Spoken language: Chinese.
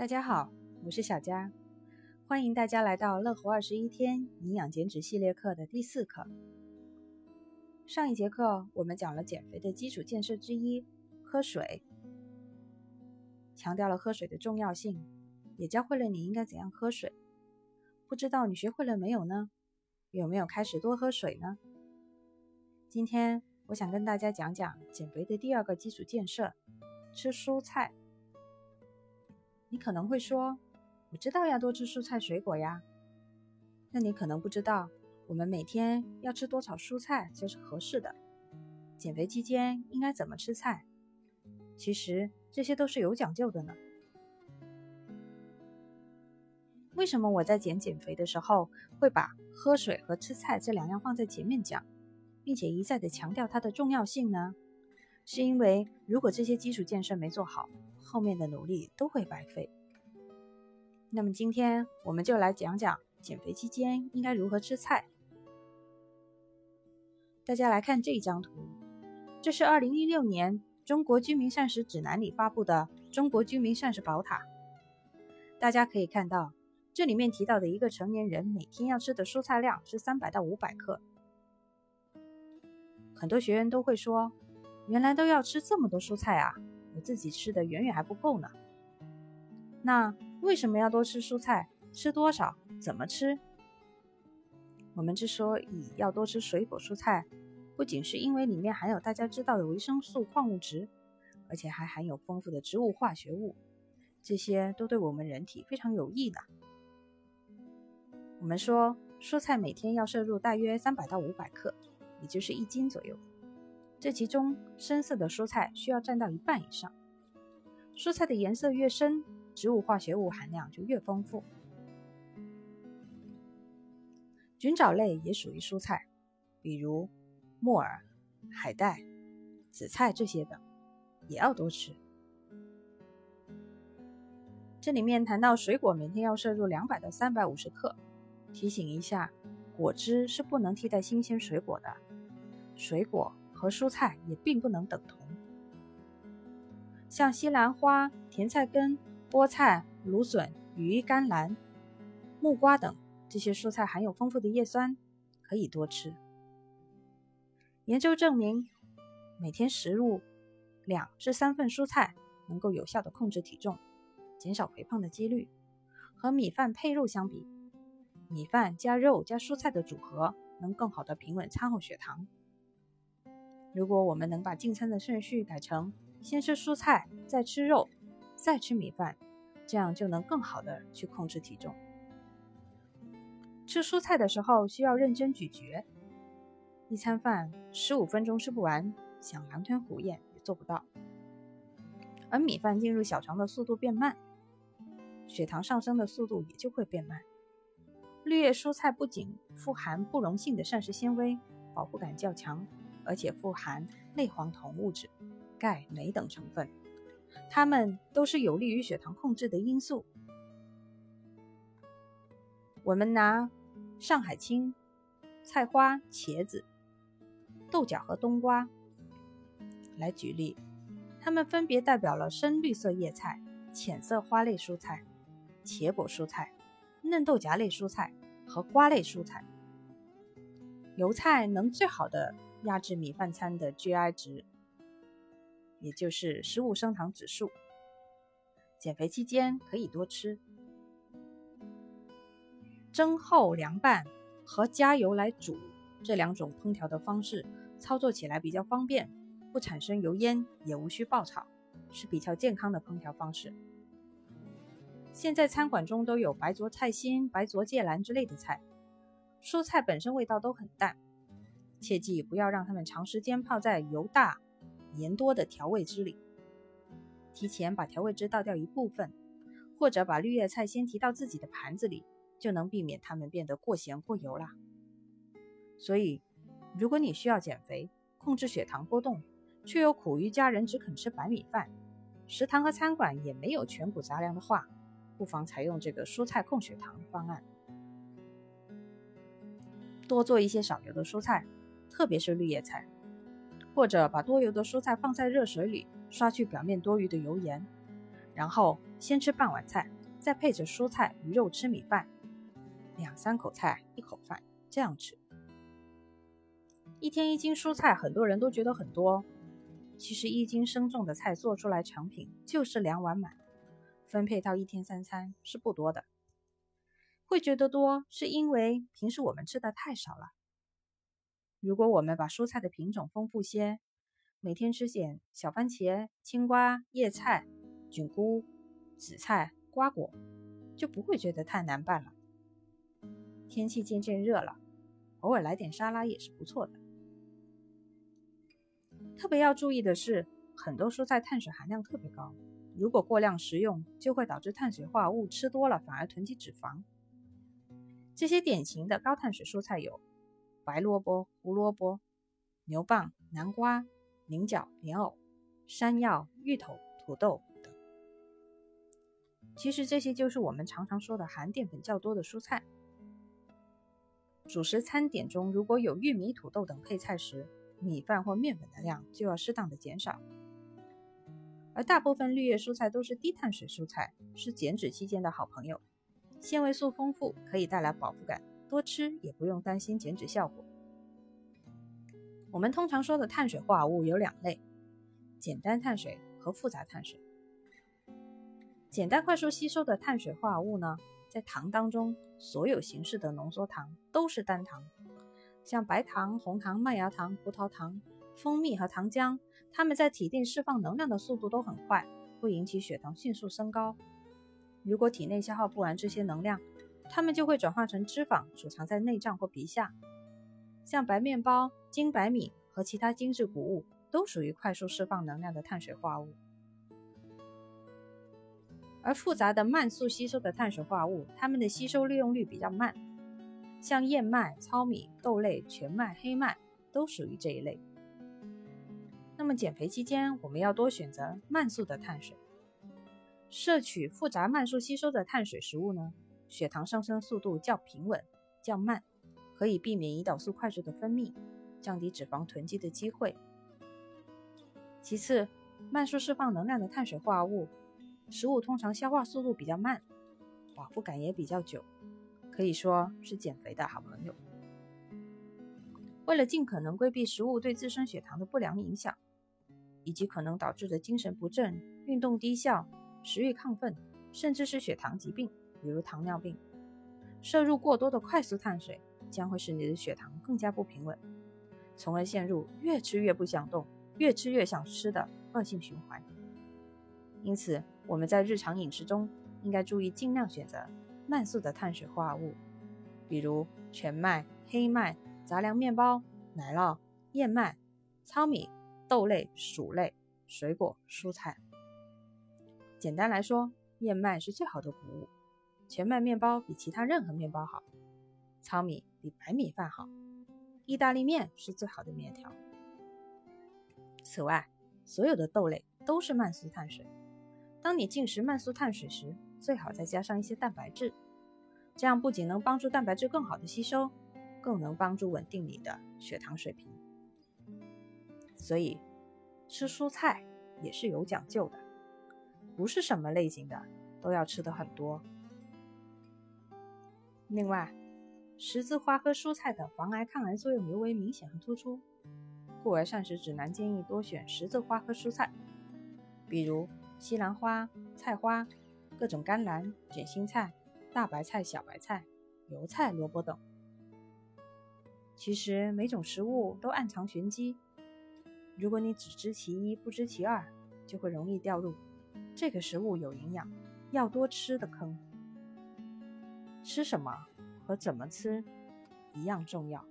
大家好，我是小佳，欢迎大家来到乐活二十一天营养减脂系列课的第四课。上一节课我们讲了减肥的基础建设之一——喝水，强调了喝水的重要性，也教会了你应该怎样喝水。不知道你学会了没有呢？有没有开始多喝水呢？今天我想跟大家讲讲减肥的第二个基础建设——吃蔬菜。你可能会说：“我知道要多吃蔬菜水果呀。”那你可能不知道，我们每天要吃多少蔬菜才是合适的？减肥期间应该怎么吃菜？其实这些都是有讲究的呢。为什么我在减减肥的时候会把喝水和吃菜这两样放在前面讲，并且一再的强调它的重要性呢？是因为如果这些基础建设没做好，后面的努力都会白费。那么今天我们就来讲讲减肥期间应该如何吃菜。大家来看这张图，这是二零一六年中国居民膳食指南里发布的《中国居民膳食宝塔》。大家可以看到，这里面提到的一个成年人每天要吃的蔬菜量是三百到五百克。很多学员都会说，原来都要吃这么多蔬菜啊！我自己吃的远远还不够呢。那为什么要多吃蔬菜？吃多少？怎么吃？我们之所以要多吃水果蔬菜，不仅是因为里面含有大家知道的维生素、矿物质，而且还含有丰富的植物化学物，这些都对我们人体非常有益的。我们说，蔬菜每天要摄入大约三百到五百克，也就是一斤左右。这其中，深色的蔬菜需要占到一半以上。蔬菜的颜色越深，植物化学物含量就越丰富。菌藻类也属于蔬菜，比如木耳、海带、紫菜这些的，也要多吃。这里面谈到水果每天要摄入两百到三百五十克，提醒一下，果汁是不能替代新鲜水果的，水果。和蔬菜也并不能等同，像西兰花、甜菜根、菠菜、芦笋、鱼、甘蓝、木瓜等这些蔬菜含有丰富的叶酸，可以多吃。研究证明，每天食入两至三份蔬菜，能够有效的控制体重，减少肥胖的几率。和米饭配肉相比，米饭加肉加蔬菜的组合，能更好的平稳餐后血糖。如果我们能把进餐的顺序改成先吃蔬菜，再吃肉，再吃米饭，这样就能更好的去控制体重。吃蔬菜的时候需要认真咀嚼，一餐饭十五分钟吃不完，想狼吞虎咽也做不到。而米饭进入小肠的速度变慢，血糖上升的速度也就会变慢。绿叶蔬菜不仅富含不溶性的膳食纤维，饱腹感较强。而且富含类黄酮物质、钙、镁等成分，它们都是有利于血糖控制的因素。我们拿上海青、菜花、茄子、豆角和冬瓜来举例，它们分别代表了深绿色叶菜、浅色花类蔬菜、茄果蔬菜、嫩豆荚类蔬菜和瓜类蔬菜。油菜能最好的。压制米饭餐的 GI 值，也就是食物升糖指数。减肥期间可以多吃。蒸、后、凉拌和加油来煮这两种烹调的方式，操作起来比较方便，不产生油烟，也无需爆炒，是比较健康的烹调方式。现在餐馆中都有白灼菜心、白灼芥蓝之类的菜，蔬菜本身味道都很淡。切记不要让它们长时间泡在油大、盐多的调味汁里。提前把调味汁倒掉一部分，或者把绿叶菜先提到自己的盘子里，就能避免它们变得过咸过油啦。所以，如果你需要减肥、控制血糖波动，却又苦于家人只肯吃白米饭，食堂和餐馆也没有全谷杂粮的话，不妨采用这个蔬菜控血糖方案，多做一些少油的蔬菜。特别是绿叶菜，或者把多油的蔬菜放在热水里，刷去表面多余的油盐，然后先吃半碗菜，再配着蔬菜与肉吃米饭，两三口菜一口饭这样吃。一天一斤蔬菜，很多人都觉得很多，其实一斤生重的菜做出来成品就是两碗满，分配到一天三餐是不多的。会觉得多，是因为平时我们吃的太少了。如果我们把蔬菜的品种丰富些，每天吃点小番茄、青瓜、叶菜、菌菇、紫菜、瓜果，就不会觉得太难办了。天气渐渐热了，偶尔来点沙拉也是不错的。特别要注意的是，很多蔬菜碳水含量特别高，如果过量食用，就会导致碳水化合物吃多了，反而囤积脂肪。这些典型的高碳水蔬菜有白萝卜、胡萝卜、牛蒡、南瓜。菱角、莲藕、山药、芋头、土豆等，其实这些就是我们常常说的含淀粉较多的蔬菜。主食餐点中如果有玉米、土豆等配菜时，米饭或面粉的量就要适当的减少。而大部分绿叶蔬菜都是低碳水蔬菜，是减脂期间的好朋友，纤维素丰富，可以带来饱腹感，多吃也不用担心减脂效果。我们通常说的碳水化合物有两类：简单碳水和复杂碳水。简单快速吸收的碳水化合物呢，在糖当中，所有形式的浓缩糖都是单糖，像白糖、红糖、麦芽糖、葡萄糖、蜂蜜和糖浆，它们在体内释放能量的速度都很快，会引起血糖迅速升高。如果体内消耗不完这些能量，它们就会转化成脂肪，储藏在内脏或皮下。像白面包、精白米和其他精致谷物都属于快速释放能量的碳水化合物，而复杂的慢速吸收的碳水化合物，它们的吸收利用率比较慢，像燕麦、糙米、豆类、全麦、黑麦都属于这一类。那么减肥期间，我们要多选择慢速的碳水，摄取复杂慢速吸收的碳水食物呢，血糖上升速度较平稳、较慢。可以避免胰岛素快速的分泌，降低脂肪囤积的机会。其次，慢速释放能量的碳水化合物食物通常消化速度比较慢，饱腹感也比较久，可以说是减肥的好朋友。为了尽可能规避食物对自身血糖的不良影响，以及可能导致的精神不振、运动低效、食欲亢奋，甚至是血糖疾病，比如糖尿病，摄入过多的快速碳水。将会使你的血糖更加不平稳，从而陷入越吃越不想动、越吃越想吃的恶性循环。因此，我们在日常饮食中应该注意尽量选择慢速的碳水化合物，比如全麦、黑麦、杂粮面包、奶酪、燕麦、糙米、豆类、薯类、水果、蔬菜。简单来说，燕麦是最好的谷物，全麦面包比其他任何面包好。糙米比白米饭好，意大利面是最好的面条。此外，所有的豆类都是慢速碳水。当你进食慢速碳水时，最好再加上一些蛋白质，这样不仅能帮助蛋白质更好的吸收，更能帮助稳定你的血糖水平。所以，吃蔬菜也是有讲究的，不是什么类型的都要吃的很多。另外，十字花科蔬菜的防癌抗癌作用尤为明显和突出，故而膳食指南建议多选十字花科蔬菜，比如西兰花、菜花、各种甘蓝、卷心菜、大白菜、小白菜、油菜、萝卜等。其实每种食物都暗藏玄机，如果你只知其一不知其二，就会容易掉入这个食物有营养，要多吃的坑。吃什么？和怎么吃一样重要。